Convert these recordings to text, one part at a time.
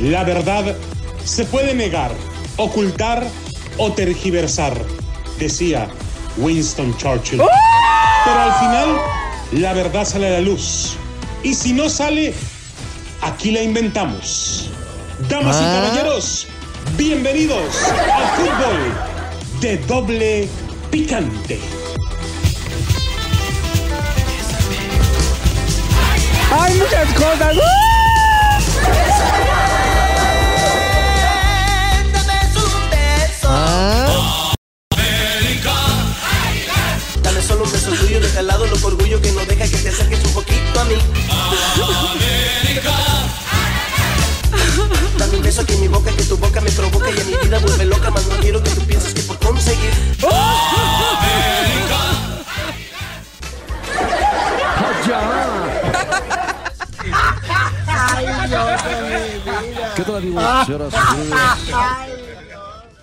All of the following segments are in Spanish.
La verdad se puede negar, ocultar o tergiversar, decía Winston Churchill. Pero al final, la verdad sale a la luz. Y si no sale, aquí la inventamos. Damas y Ah. caballeros, bienvenidos al fútbol de doble picante. Hay muchas cosas. Ah, Dale solo un beso tuyo, deja al lado lo orgullo que no deja que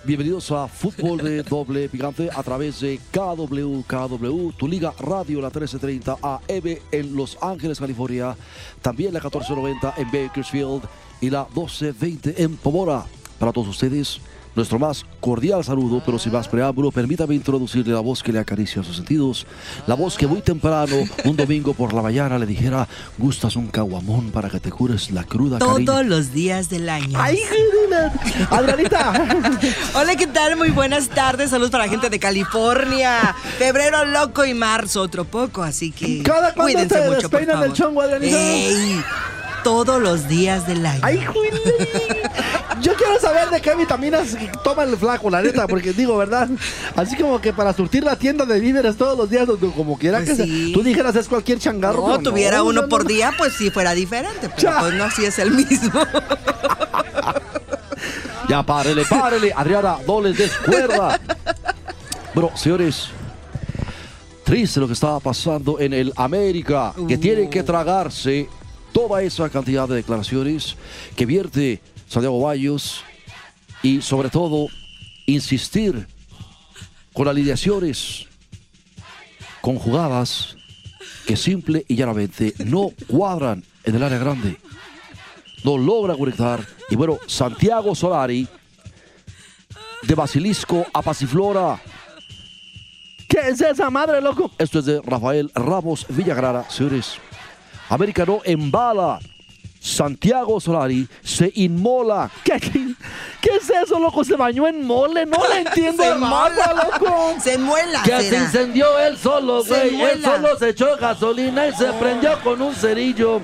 Bienvenidos a Fútbol de Doble Picante a través de KW, KW, tu liga radio, la 1330 AM en Los Ángeles, California, también la 1490 en Bakersfield y la 1220 en Pomora. Para todos ustedes, nuestro más cordial saludo, pero sin más preámbulo, permítame introducirle la voz que le acaricia sus sentidos, la voz que muy temprano, un domingo por la mañana, le dijera, gustas un caguamón para que te cures la cruda cariño?" Todos los días del año. ¡Ay, Adrianita! Hola, ¿qué tal? Muy buenas tardes. Saludos para la gente de California. Febrero loco y marzo otro poco, así que ¿Cada cuándo cuídense te mucho, por favor. chongo, Adrianita? Ey, todos los días del año. ¡Ay, Juli! Yo quiero saber de qué vitaminas toma el flaco, la neta, porque digo, ¿verdad? Así como que para surtir la tienda de víveres todos los días, donde- como quiera Pues que sea. sí. Tú dijeras es cualquier changarro. no, tuviera no, uno no, por no. día, pues sí fuera diferente. Pero Ya. pues no, así es el mismo. Ya párele, párele. Adriana, no les des cuerda. Bueno, señores, triste lo que estaba pasando en el América, que Uh. tienen que tragarse toda esa cantidad de declaraciones que vierte Santiago Bayos y sobre todo insistir con alineaciones conjugadas que simple y llanamente no cuadran en el área grande no logra conectar. Y bueno, Santiago Solari, de Basilisco a Pasiflora. ¿Qué es esa madre, loco? Esto es de Rafael Ramos Villagrara, señores. América no embala. Santiago Solari se inmola. ¿Qué, es eso, loco? ¿Se bañó en mole? No le entiendo Se loco. Se muela. Que se incendió él solo, güey. Él solo se echó gasolina y se prendió con un cerillo.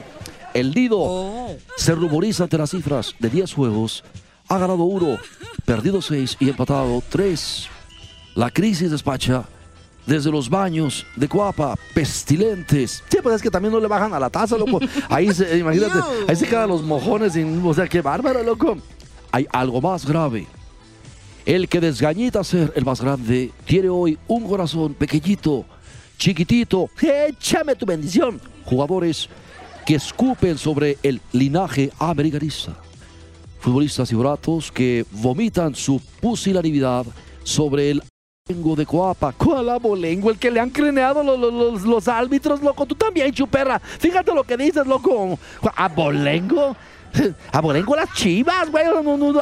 El Lido Oh. se ruboriza ante las cifras de 10 juegos. Ha ganado uno, perdido 6 y empatado 3. La crisis despacha desde los baños de Cuapa, pestilentes. Sí, pues es que también no le bajan a la taza, loco. Ahí se, imagínate, ahí se quedan los mojones. Y, o sea, qué bárbaro, loco. Hay algo más grave. El que desgañita ser el más grande tiene hoy un corazón pequeñito, chiquitito. Échame tu bendición. Jugadores que escupen sobre el linaje americanista. Futbolistas y bratos que vomitan su pusilanimidad sobre el de Coapa. ¿Cuál abolengo? El que le han creneado los, los, árbitros, loco. Tú también, chuperra. Fíjate lo que dices, loco. ¿Abolengo? Abolengo las chivas, güey.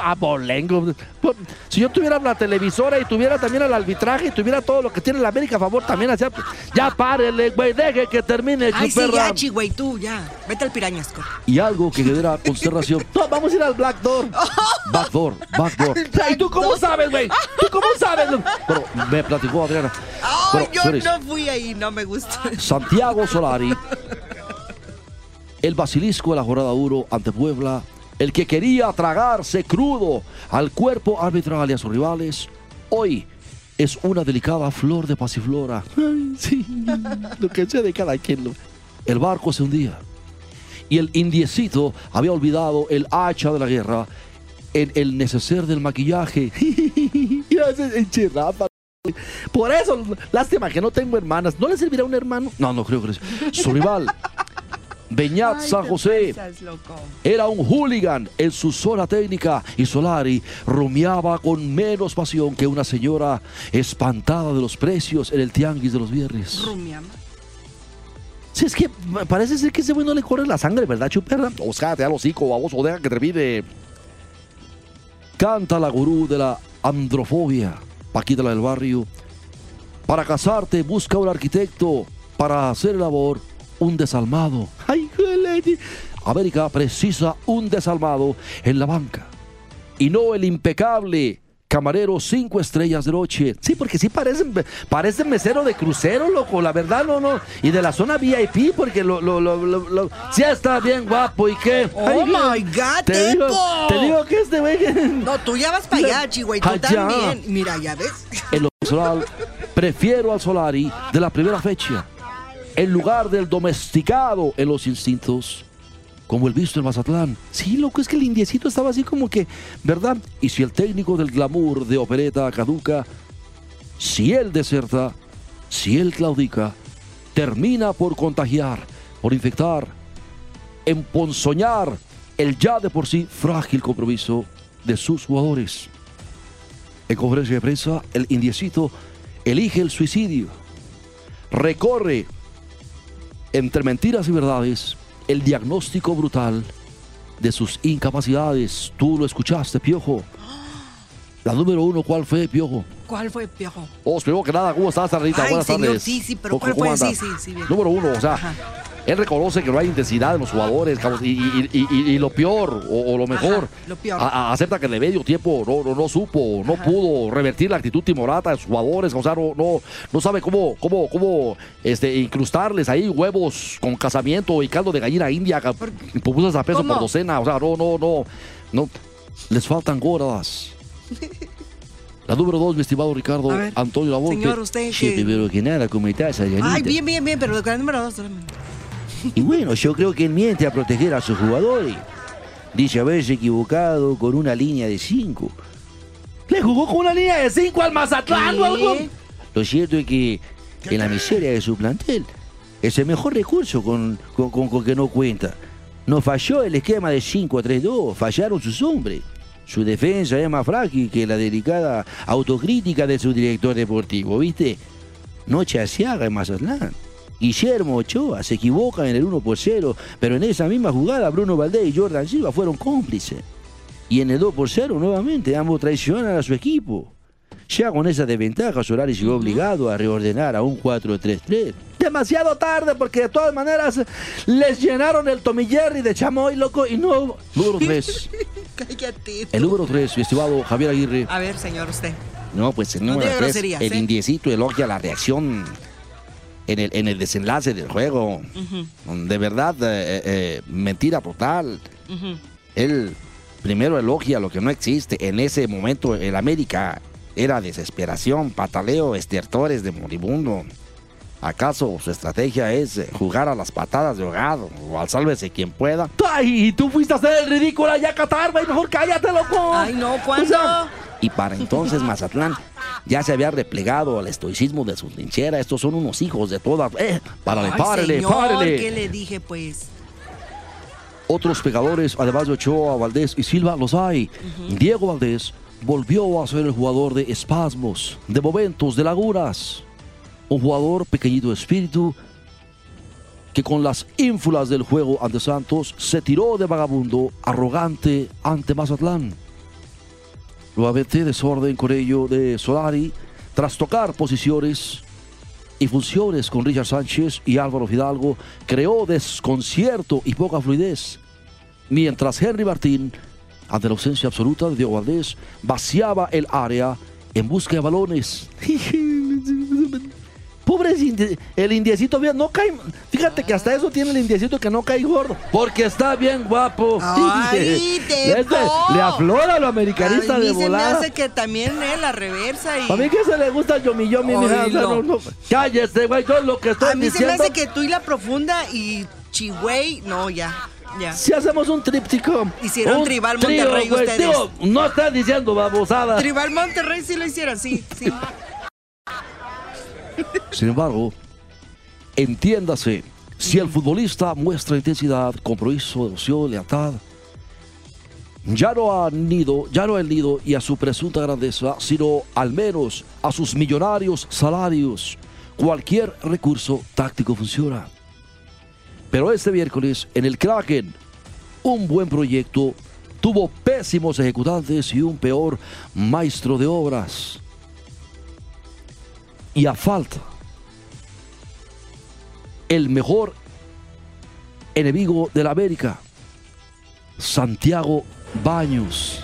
Abolengo. Pues, Si yo tuviera la televisora y tuviera también el arbitraje y tuviera todo lo que tiene la América a favor, también hacía. Ya párele, güey. Deje que termine, Ay, sí, ya, chi, güey, tú, ya. Vete al pirañas, corre. Y algo que genera consternación. No, vamos a ir al Black Door. Backdoor, backdoor. ¿Y tú cómo sabes, güey? ¿Tú cómo sabes? Bueno, me platicó Adriana. Bueno, yo no fui ahí, no me gusta. Santiago Solari, el basilisco de la jornada 1 ante Puebla, el que quería tragarse crudo al cuerpo arbitral y a sus rivales, hoy es una delicada flor de pasiflora. Ay, sí. Lo que sea de cada quien. El barco se hundía y el indiecito había olvidado el hacha de la guerra en el neceser del maquillaje. Por eso, lástima que no tengo hermanas. ¿No le servirá un hermano? No, no creo que. Su rival, Beñat Ay, San José. Era un hooligan en su zona técnica y Solari rumiaba con menos pasión que una señora espantada de los precios en el tianguis de los viernes. Rumiama. Sí, es que parece ser que ese güey no le corre la sangre, ¿verdad, chuperra? O sea, te da el hocico, baboso, deja que termine. Canta la gurú de la androfobia, Paquita la del barrio. Para casarte, busca un arquitecto. Para hacer labor, un desalmado. América precisa un desalmado en la banca. Y no el impecable camarero cinco estrellas de noche. Sí, porque sí parecen, parecen mesero de crucero, loco. La verdad, no, no. Y de la zona VIP, porque lo, lo, lo, lo, lo- sí está bien guapo. ¿Y qué? Oh Ay, my God, te digo, te digo que este güey. No, tú ya vas para allá, Chihuahua. Tú Allá. también. Mira, ya ves. En lo personal, prefiero al Solari de la primera fecha, en lugar del domesticado en los instintos, como el visto en Mazatlán. Sí, loco, es que el indiecito estaba así como que, ¿verdad? Y si el técnico del glamour de opereta caduca, si él deserta, si él claudica, termina por contagiar, por infectar, emponzoñar el ya de por sí frágil compromiso de sus jugadores. En conferencia de prensa, el indiecito elige el suicidio, recorre entre mentiras y verdades el diagnóstico brutal de sus incapacidades. Tú lo escuchaste, Piojo. La número uno, ¿cuál fue, Piojo? ¿Cuál fue, Piojo? Oh, primero que nada, ¿cómo estás, Sarita? Buenas señor, tardes. sí, sí, pero ¿Cómo- ¿cuál fue? Sí, sí, sí, bien. Número uno, o sea, Ajá. él reconoce que no hay intensidad en los jugadores, y, y- y- y- lo peor, o, o lo mejor, lo peor. a- acepta que de medio tiempo no, no, no supo, no pudo revertir la actitud timorata de sus jugadores, o sea, no, no, no sabe cómo, cómo, cómo este, incrustarles ahí huevos con casamiento y caldo de gallina india, pupusas a peso ¿Cómo? por docena, o sea, no, no, no, no, les faltan gordas. La número dos, mi estimado Ricardo Antonio Lavolpe. Señor, usted Sí, que... nada, ¿cómo estás? Ay, bien, bien, bien, pero con el número dos. dame. Y bueno, yo creo que él miente a proteger a sus jugadores. Dice haberse equivocado con una línea de 5. Le jugó con una línea de 5 al Mazatlán o algo. Lo cierto es que en la miseria de su plantel es el mejor recurso con, con, con- con que no cuenta. No falló el esquema de 5-3-2, fallaron sus hombres. Su defensa es más frágil que la delicada autocrítica de su director deportivo, ¿viste? Noche asiaga en Mazatlán. Guillermo Ochoa se equivoca en el 1 por 0, pero en esa misma jugada Bruno Valdés y Jordan Silva fueron cómplices. Y en el 2 por 0 nuevamente ambos traicionan a su equipo. Ya con esa desventaja Solari llegó obligado a reordenar a un 4-3-3. Demasiado tarde porque de todas maneras les llenaron el Tomillerri de chamoy, loco, y no... 3. Cállate. El número 3, mi estimado Javier Aguirre. A ver, señor, usted. No, pues el número diga 3, groserías, el ¿eh? indiecito elogia la reacción en el, en el desenlace del juego. De verdad, eh, eh, mentira total. Él primero elogia lo que no existe. En ese momento el América era desesperación, pataleo, estertores de moribundo. ¿Acaso su estrategia es eh, jugar a las patadas de ahogado o al sálvese quien pueda? Ay, y tú fuiste a hacer el ridículo allá a Qatar, güey, mejor cállate, loco. Ay, no, ¿cuándo? O sea, Y para entonces Mazatlán ya se había replegado al estoicismo de sus lincheras. Estos son unos hijos de todas. ¡Eh! Párale, Ay, párale, señor, párale. ¿qué le dije, pues? Otros pegadores, además de Ochoa, Valdés y Silva, los hay. Diego Valdés volvió a ser el jugador de espasmos, de momentos, de lagunas. Un jugador pequeñito de espíritu que con las ínfulas del juego ante Santos se tiró de vagabundo arrogante ante Mazatlán. Nuevamente desorden con ello de Solari tras tocar posiciones y funciones con Richard Sánchez y Álvaro Fidalgo creó desconcierto y poca fluidez. Mientras Henry Martín, ante la ausencia absoluta de Diego Valdés, vaciaba el área en busca de balones. Pobre indi- el indiecito, mira, no cae. Fíjate que hasta eso tiene el indiecito que no cae gordo. Porque está bien guapo. Ay, Este, le aflora lo americanista a mí de se me volada. hace que también él la reversa y... A mí que se le gusta el yomi yomi, mija, o sea, no, no. Cállese, güey, yo lo que estoy A mí se me diciendo. hace que tú y la profunda y Chihuey, no, ya, ya. Si hacemos un tríptico. Hicieron un Tribal trío, Monterrey güey, ustedes. digo, no están diciendo babosada. Tribal Monterrey sí lo hicieron, sí, sí. Sin embargo, entiéndase, si el futbolista muestra intensidad, compromiso, devoción, lealtad, ya no a Nido, ya no al Nido y a su presunta grandeza, sino al menos a sus millonarios salarios. Cualquier recurso táctico funciona. Pero este miércoles, en el Kraken, un buen proyecto tuvo pésimos ejecutantes y un peor maestro de obras. Y a falta, el mejor enemigo de la América, Santiago Baños.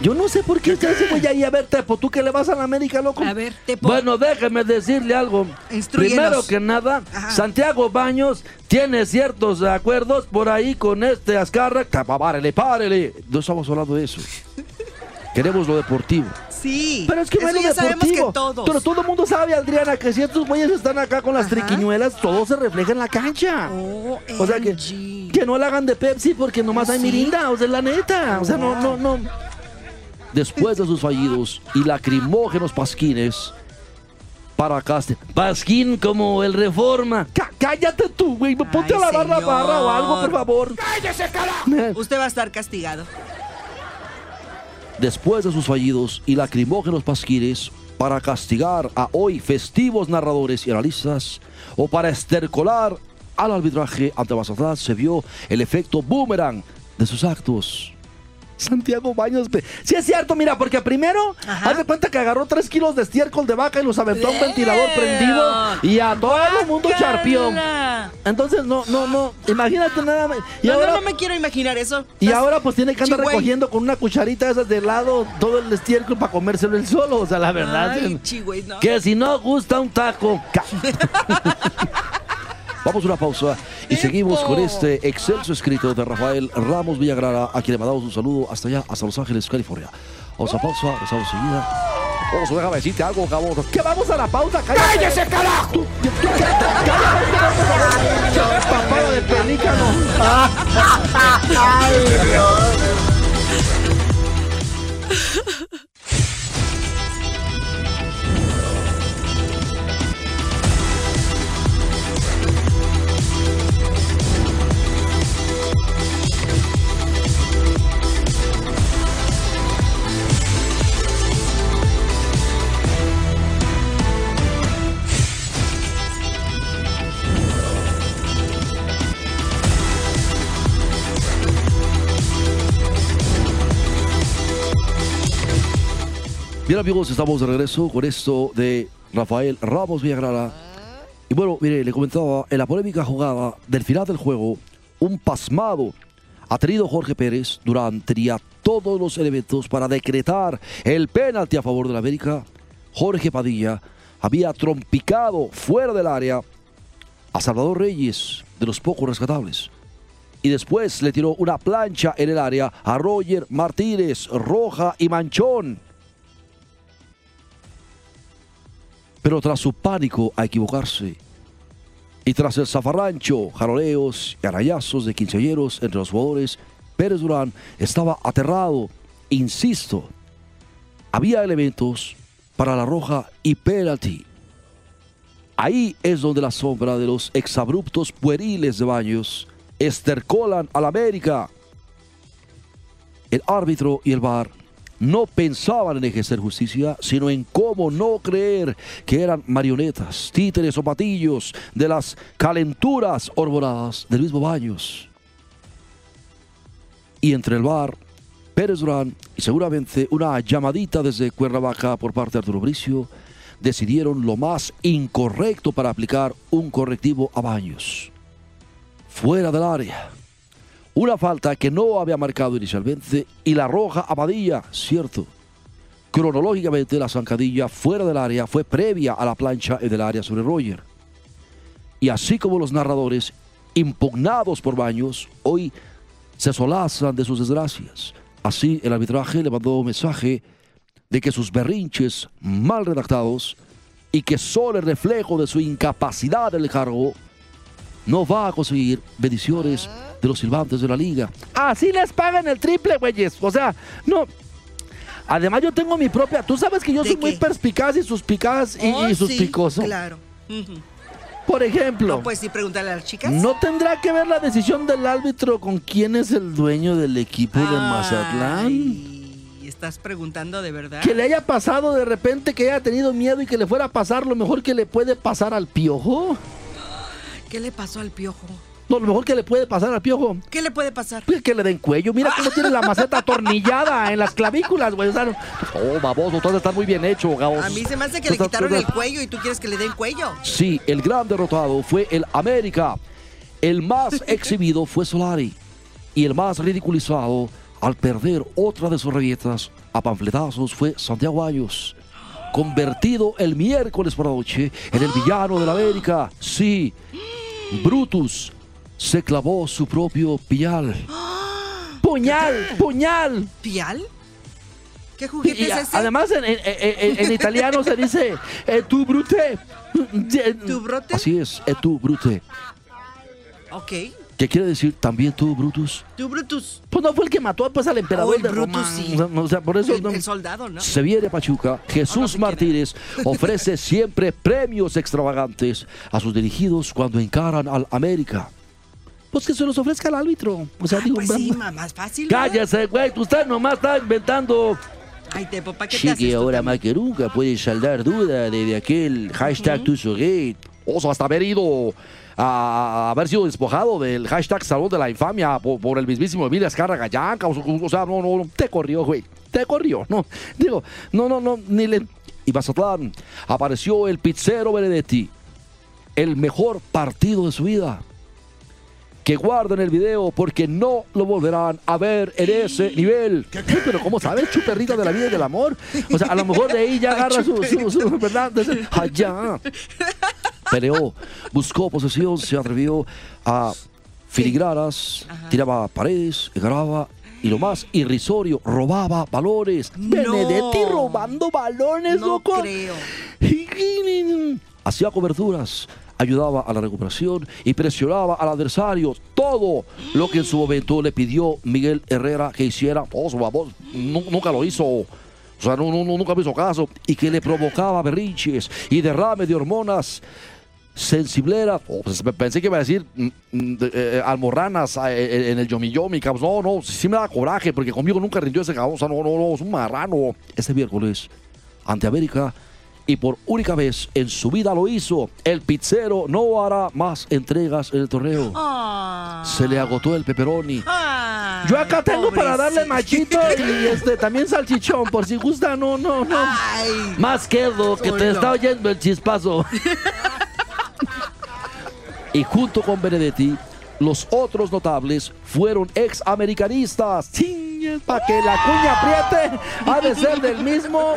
Yo no sé por qué usted se voy ahí a ver, Tepo, tú que le vas a la América, loco. A ver, Tepo. Bueno, déjeme decirle algo. Primero que nada, Ajá. Santiago Baños tiene ciertos acuerdos por ahí con este Azcarra. Párele, párele. No estamos hablando de eso. Queremos lo deportivo. Sí. Pero es que no eso es ya sabemos deportivo. que todos. Pero todo el mundo sabe, Adriana, que si estos güeyes están acá con las Ajá. triquiñuelas, todo se refleja en la cancha. Oh, O sea que, que no la hagan de Pepsi porque nomás hay ¿Sí? mirinda, o sea, la neta. O sea, no, no, no. Después de sus fallidos y lacrimógenos pasquines para Caste. Pasquín como el Reforma. Cá- cállate tú, güey. Ponte Ay, a lavar la barra o algo, por favor. Usted va a estar castigado. Después de sus fallidos y lacrimógenos pasquines para castigar a hoy festivos narradores y analistas o para estercolar al arbitraje ante Mazatlán se vio el efecto boomerang de sus actos. Santiago Baños. pe- Sí es cierto, mira, porque primero, Ajá. haz de cuenta que agarró tres kilos de estiércol de vaca y los aventó a un ventilador ¡Leo! prendido y a todo el mundo charpió. Entonces, no, no, no, imagínate nada más. Y no, ahora, no, no me quiero imaginar eso. y Estás- ahora pues tiene que andar Chihuey. recogiendo con una cucharita de esas de lado todo el estiércol para comérselo él solo. O sea, la verdad. Ay, chigüey, no. que si no gusta un taco. Vamos a una pausa y seguimos con este excelso escrito de Rafael Ramos Villagrara, a quien le mandamos un saludo hasta allá, hasta Los Ángeles, California. Vamos a pausa, estamos enseguida. Vamos, déjame decirte algo, cabrón. Que vamos a la pausa, cállate. ¡Cállese, carajo! Tú, tú, tú, cállate, papada de pelícano. Bien amigos, estamos de regreso con esto de Rafael Ramos Villagrara. Y bueno, mire, le comentaba, en la polémica jugada del final del juego, un pasmado ha tenido Jorge Pérez durante ya todos los elementos para decretar el penalti a favor de la América. Jorge Padilla había trompicado fuera del área a Salvador Reyes, de los pocos rescatables. Y después le tiró una plancha en el área a Roger Martínez, Roja y Manchón. Pero tras su pánico a equivocarse y tras el zafarrancho, jaroleos y arayazos de quinceañeros entre los jugadores, Pérez Durán estaba aterrado. Insisto, había elementos para la roja y penalti. Ahí es donde la sombra de los exabruptos pueriles de Baños estercolan al América. El árbitro y el VAR no pensaban en ejercer justicia, sino en cómo no creer que eran marionetas, títeres o patillos de las calenturas orbonadas del mismo Baños. Y entre el VAR, Pérez Durán y seguramente una llamadita desde Cuernavaca por parte de Arturo Bricio, decidieron lo más incorrecto para aplicar un correctivo a Baños. Fuera del área. Una falta que no había marcado inicialmente y la roja a Padilla, cierto. Cronológicamente la zancadilla fuera del área fue previa a la plancha en el área sobre Roger. Y así como los narradores, impugnados por Baños, hoy se solazan de sus desgracias. Así el arbitraje le mandó un mensaje de que sus berrinches mal redactados y que solo el reflejo de su incapacidad del cargo no va a conseguir bendiciones de los silbantes de la liga. Así les pagan el triple, güeyes. O sea, no. Además, yo tengo mi propia. Tú sabes que yo ¿De soy muy perspicaz y suspicaz y, Oh, y sí, suspicoso. Claro. Por ejemplo, No, pues sí, pregúntale a las chicas. ¿no tendrá que ver la decisión del árbitro con quién es el dueño del equipo de Mazatlán? ¿Estás preguntando de verdad? Que le haya pasado de repente, que haya tenido miedo y que le fuera a pasar lo mejor que le puede pasar al piojo. ¿Qué le pasó al piojo? No, lo mejor que le puede pasar al piojo ¿Qué le puede pasar? es que le den cuello. Mira cómo tiene la maceta atornillada en las clavículas, güey. O sea, no- Oh, baboso, todo está muy bien hecho, Gauss. A mí se me hace que le quitaron el cuello y tú quieres que le den cuello. Sí, el gran derrotado fue el América. El más exhibido fue Solari. Y el más ridiculizado al perder otra de sus rabietas a panfletazos fue Santiago Ayos. Convertido el miércoles por la noche en el villano del América. Sí, Brutus se clavó su propio pial. puñal, puñal. ¿Pial? ¿Qué juguete es ese? además en, en- en- en italiano se dice eh, tu brute. ¿Tu brote? Así es, et tu brute. Ok. ¿Qué quiere decir también tú, Brutus? Tu Brutus. Pues no fue el que mató pues, al emperador Oh, el de Brutus, sí. O sea, por eso El, no- el soldado, ¿no? Se viene a Pachuca. Jesús sé Martínez ofrece siempre premios extravagantes a sus dirigidos cuando encaran al América. pues que se los ofrezca al árbitro. O sea, digo, Pues sí, más fácil. Cállese, güey. Usted nomás está inventando. Ay, Tepo, ¿para qué te haces que tú ahora más que nunca puedes saldar duda desde aquel hashtag tu soguet. Hasta haber ido a, haber sido despojado del hashtag Salón de la Infamia por, por el mismísimo Emilio Azcárraga Yanca. O, o sea, no, no, no, te corrió, güey. Te corrió, no. Digo, no, no, no, ni le. Y Mazatlán apareció el pizzero Benedetti. El mejor partido de su vida. Que guarden el video porque no lo volverán a ver en ese nivel. Pero ¿cómo sabes, chuperrita de la vida y del amor? O sea, a lo mejor de ahí ya agarra su, su, su- ¿verdad? Allá. Peleó, buscó posesión, se atrevió a filigranas, tiraba paredes, graba y lo más irrisorio, robaba valores. Benedetti robando balones, No loco. creo. Hacía coberturas, ayudaba a la recuperación y presionaba al adversario. Todo lo que en su momento le pidió Miguel Herrera que hiciera, vos, nu- nunca lo hizo. O sea, no, no- no- nunca me hizo caso. Y que le provocaba berrinches y derrame de hormonas sensiblera. Oh, pues, pe- pensé que iba a decir mm, mm, eh, almorranas eh, eh, en el yomi yomi, cabrón. No, no, sí me da coraje porque conmigo nunca rindió ese sea, no, no, no, es un marrano. Este miércoles, ante América, y por única vez en su vida lo hizo, el pizzero no hará más entregas en el torneo. Ah. Se le agotó el pepperoni. Ay, Yo acá tengo para darle machito y este también salchichón, por si gusta, no, no, no. Ay. Más quedo, que te está oyendo el chispazo. Y junto con Benedetti, los otros notables fueron ex americanistas. Para que la cuña apriete, ha de ser del mismo.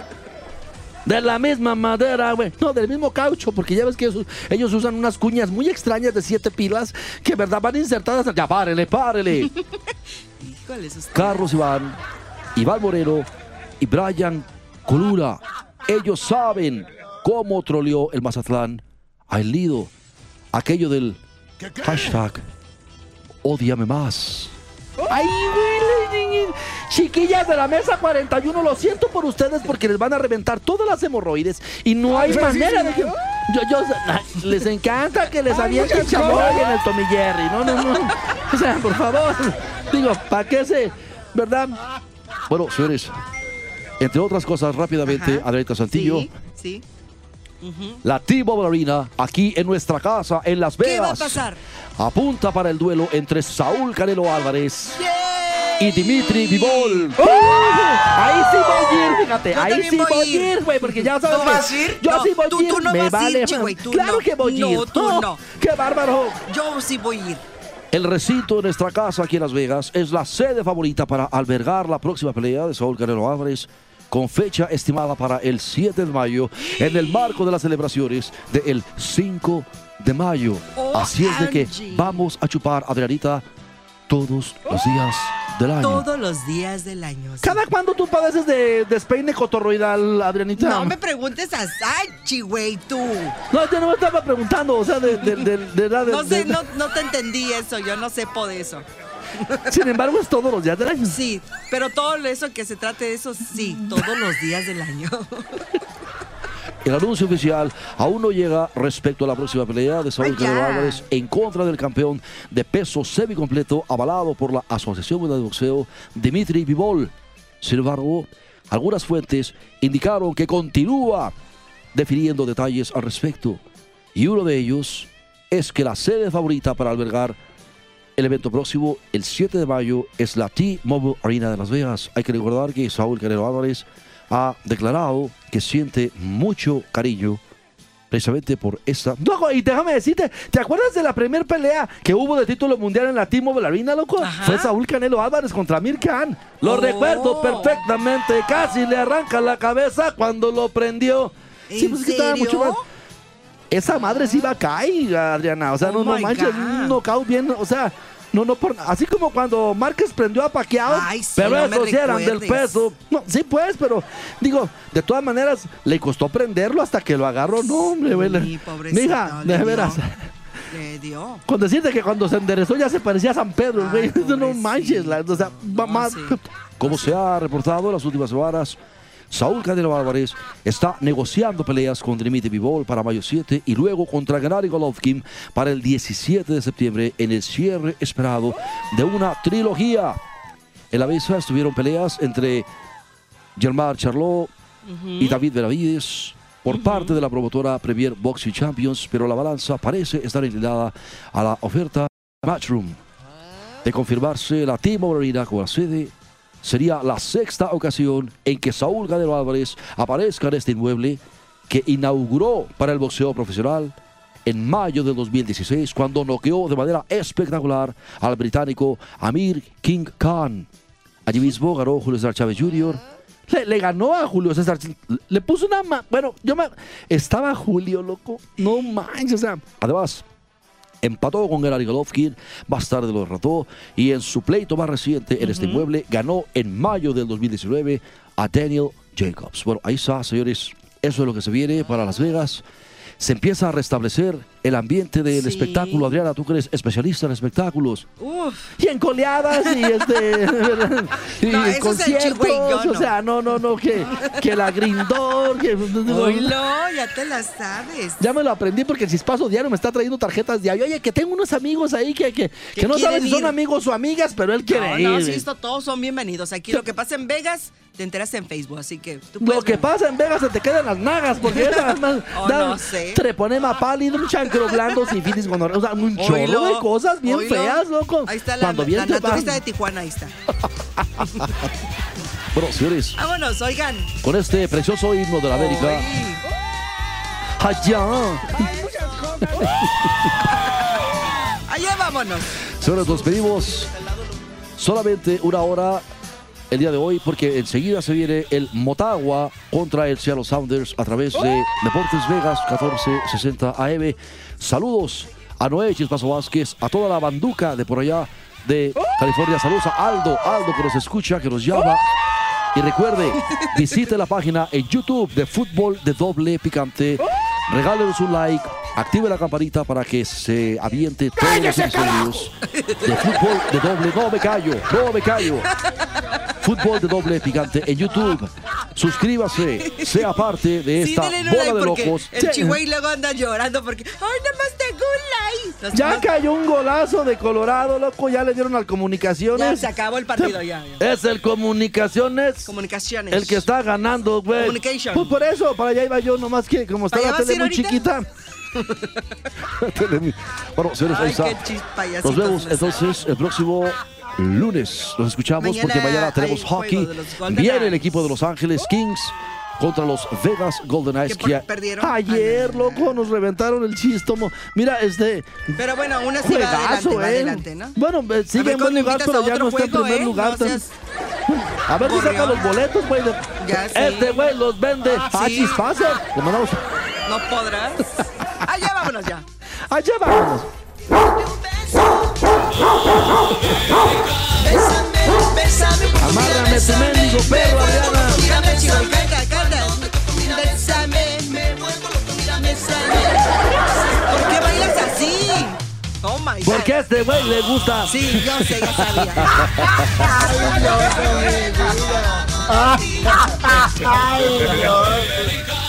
De la misma madera, güey. No, del mismo caucho, porque ya ves que ellos, ellos usan unas cuñas muy extrañas de siete pilas que, verdad, van insertadas. Ya, párele, párele. Carlos Iván, Iván Moreno y Brian Colura. Ellos saben cómo troleó el Mazatlán a El Lido. Aquello del hashtag Odiame más. Ay, güey, chiquillas de la mesa 41, lo siento por ustedes porque les van a reventar todas las hemorroides y no hay manera de que... Yo, les encanta que les avienten chamoy en el Tommy Jerry. No, no, no. O sea, por favor. Digo, ¿para qué se...? ¿Verdad? Bueno, señores, entre otras cosas, rápidamente, Ajá. Adrieta Santillo, Sí, sí. La T-Mobile Arena, aquí en nuestra casa, en Las Vegas. ¿Qué va a pasar? Apunta para el duelo entre Saúl Canelo Álvarez y Dimitri Vivol. ¡Uh! Ahí sí voy a ir, fíjate. Yo ahí sí voy a ir. ir, güey, porque ya sabes ¿Tú que vas a ir? Yo No, sí voy tú- a ir. tú no me vas ir, vale. tú claro no. que voy a No, ir. tú no. ¡Qué bárbaro! Yo sí voy a ir. El recinto de nuestra casa aquí en Las Vegas es la sede favorita para albergar la próxima pelea de Saúl Canelo Álvarez con fecha estimada para el 7 de mayo en el marco de las celebraciones del 5 de mayo. Oh, Así es de que vamos a chupar Adrianita todos los días del año. Todos los días del año. sí. ¿Cada cuándo tú padeces de despeine cotorroidal, Adrianita? No me preguntes a Sachi, güey, tú. No, yo no me estaba preguntando, o sea, de, de, de, No sé, no, no te entendí eso, yo no sepo de eso. Sin embargo, es todos los días del año. Sí, pero todo eso que se trate de eso, sí, todos los días del año. El anuncio oficial aún no llega respecto a la próxima pelea de Saúl ya. Canelo Álvarez en contra del campeón de peso semicompleto avalado por la Asociación Mundial de Boxeo, Dimitri Vivol. Sin embargo, algunas fuentes indicaron que continúa definiendo detalles al respecto. Y uno de ellos es que la sede favorita para albergar el evento próximo, el 7 de mayo, es la T-Mobile Arena de Las Vegas. Hay que recordar que Saúl Canelo Álvarez ha declarado que siente mucho cariño precisamente por esta. Loco, y déjame decirte, ¿te acuerdas de la primera pelea que hubo de título mundial en la T-Mobile Arena, loco? Ajá. Fue Saúl Canelo Álvarez contra Amir Khan. Lo Oh. recuerdo perfectamente. Casi le arranca la cabeza cuando lo prendió. ¿En pues, es que estaba mucho más- Esa madre sí va a caer, Adriana. O sea, Oh no, manches, un knockout bien, o sea. No, no, por, así como cuando Márquez prendió a Pacquiao, Ay, sí, pero no esos sí eran del peso. No, sí, pues, pero digo, de todas maneras, le costó prenderlo hasta que lo agarró. No, hombre, güey. Sí, Mija, de veras. Le dio. Con decirte que cuando se enderezó ya se parecía a San Pedro, güey. No manches. la- o sea, No, sí. Como se ha reportado en las últimas semanas, Saúl Canelo Álvarez está negociando peleas con Dimitri Bivol para mayo 7 y luego contra Gennady Golovkin para el 17 de septiembre en el cierre esperado de una trilogía. En la mesa estuvieron peleas entre Germán Charlot y David Benavides por parte de la promotora Premier Boxing Champions, pero la balanza parece estar inclinada a la oferta Matchroom. De confirmarse la Team Arena como la sede, sería la sexta ocasión en que Saúl Canelo Álvarez aparezca en este inmueble que inauguró para el boxeo profesional en mayo del 2016 cuando noqueó de manera espectacular al británico Amir King Khan. Allí mismo ganó Julio César Chávez Jr. Le, ganó a Julio César. Le puso una. Bueno, yo me. Estaba Julio, loco. No manches. Además, empató con Gennady Golovkin, más tarde lo derrotó y en su pleito más reciente en este inmueble ganó en mayo del 2019 a Daniel Jacobs. Bueno, ahí está, señores. Eso es lo que se viene para Las Vegas. Se empieza a restablecer el ambiente del Sí. espectáculo. Adriana, tú que eres especialista en espectáculos. Uf. Y en coleadas y este. y No, en conciertos. chigüeyón, O no. sea, no, no, no. Que, que la grindor. Que, Oílo, ya te la sabes. Ya me lo aprendí porque el chispazo diario me está trayendo tarjetas diario. Oye, que tengo unos amigos ahí que, que, que no saben si son amigos o amigas, pero él quiere No, ir. no, sí, esto, todos son bienvenidos. Aquí lo que pasa en Vegas, te enteras en Facebook, así que tú Lo puedes que ver. pasa en Vegas se te quedan las nagas, porque esa más Oh, no sé. treponema pálido, un chancro blando, sífilis, cuando, o sea, un chorro de cosas bien feas, loco. Ahí está la, Cuando la naturista de Tijuana, ahí está. Bueno, señores, Vámonos, oigan. con este precioso himno de la América, Oy. Allá. Allá vámonos. señores, nos pedimos solamente una hora el día de hoy porque enseguida se viene el Motagua contra el Seattle Sounders a través de Deportes Vegas 1460 AM. Saludos a Noé Chispazo Vázquez, a toda la banduca de por allá de California. Saludos a Aldo, Aldo que nos escucha, que nos llama. Y recuerde, visite la página en YouTube de Fútbol de Doble Picante. Regálenos un like, active la campanita para que se aviente todos los episodios de Fútbol de Doble. No me callo, no me callo. Fútbol de Doble Picante en YouTube. Suscríbase, sea parte de Sí, esta un bola like de porque locos. el chihuahua luego anda llorando porque, ay, nada más tengo un like. Los Ya cayó un golazo de Colorado, loco. Ya le dieron al Ya Comunicaciones. se acabó el partido, ya. ya. Es el Comunicaciones. Comunicaciones. El que está ganando, güey. Communication. Pues por eso, para allá iba yo, nomás que como está ¿Para la tele muy ahorita? chiquita. Bueno, señores, ahí está. Nos vemos entonces el próximo lunes. Nos escuchamos Mañana porque mañana tenemos hockey. Viene el equipo de Los Ángeles Kings contra los Vegas Golden. Que perdieron. Ayer, Ah, loco, nos reventaron el chistomo. Mira, este. Pero bueno, una sí va adelante, va eh. adelante, ¿no? Bueno, eh, sigue en buen lugar, pero ya no está en primer ¿eh? lugar. No seas A ver si saca los boletos, güey. Ya sí. Este güey los vende. Ah, Sí. chispazo. Le mandamos. No podrás. Allá vámonos ya. Allá vámonos. Bésame, bésame, Amárrame ese mendigo perro, Adriana. Mírame, canta, bésame, me vuelvo loco, mira, bésame. ¿Por qué bailas así? Oh my God. Porque a este güey le gusta. Sí, yo sé, ya sabía. Ay, no, no. Ay, no.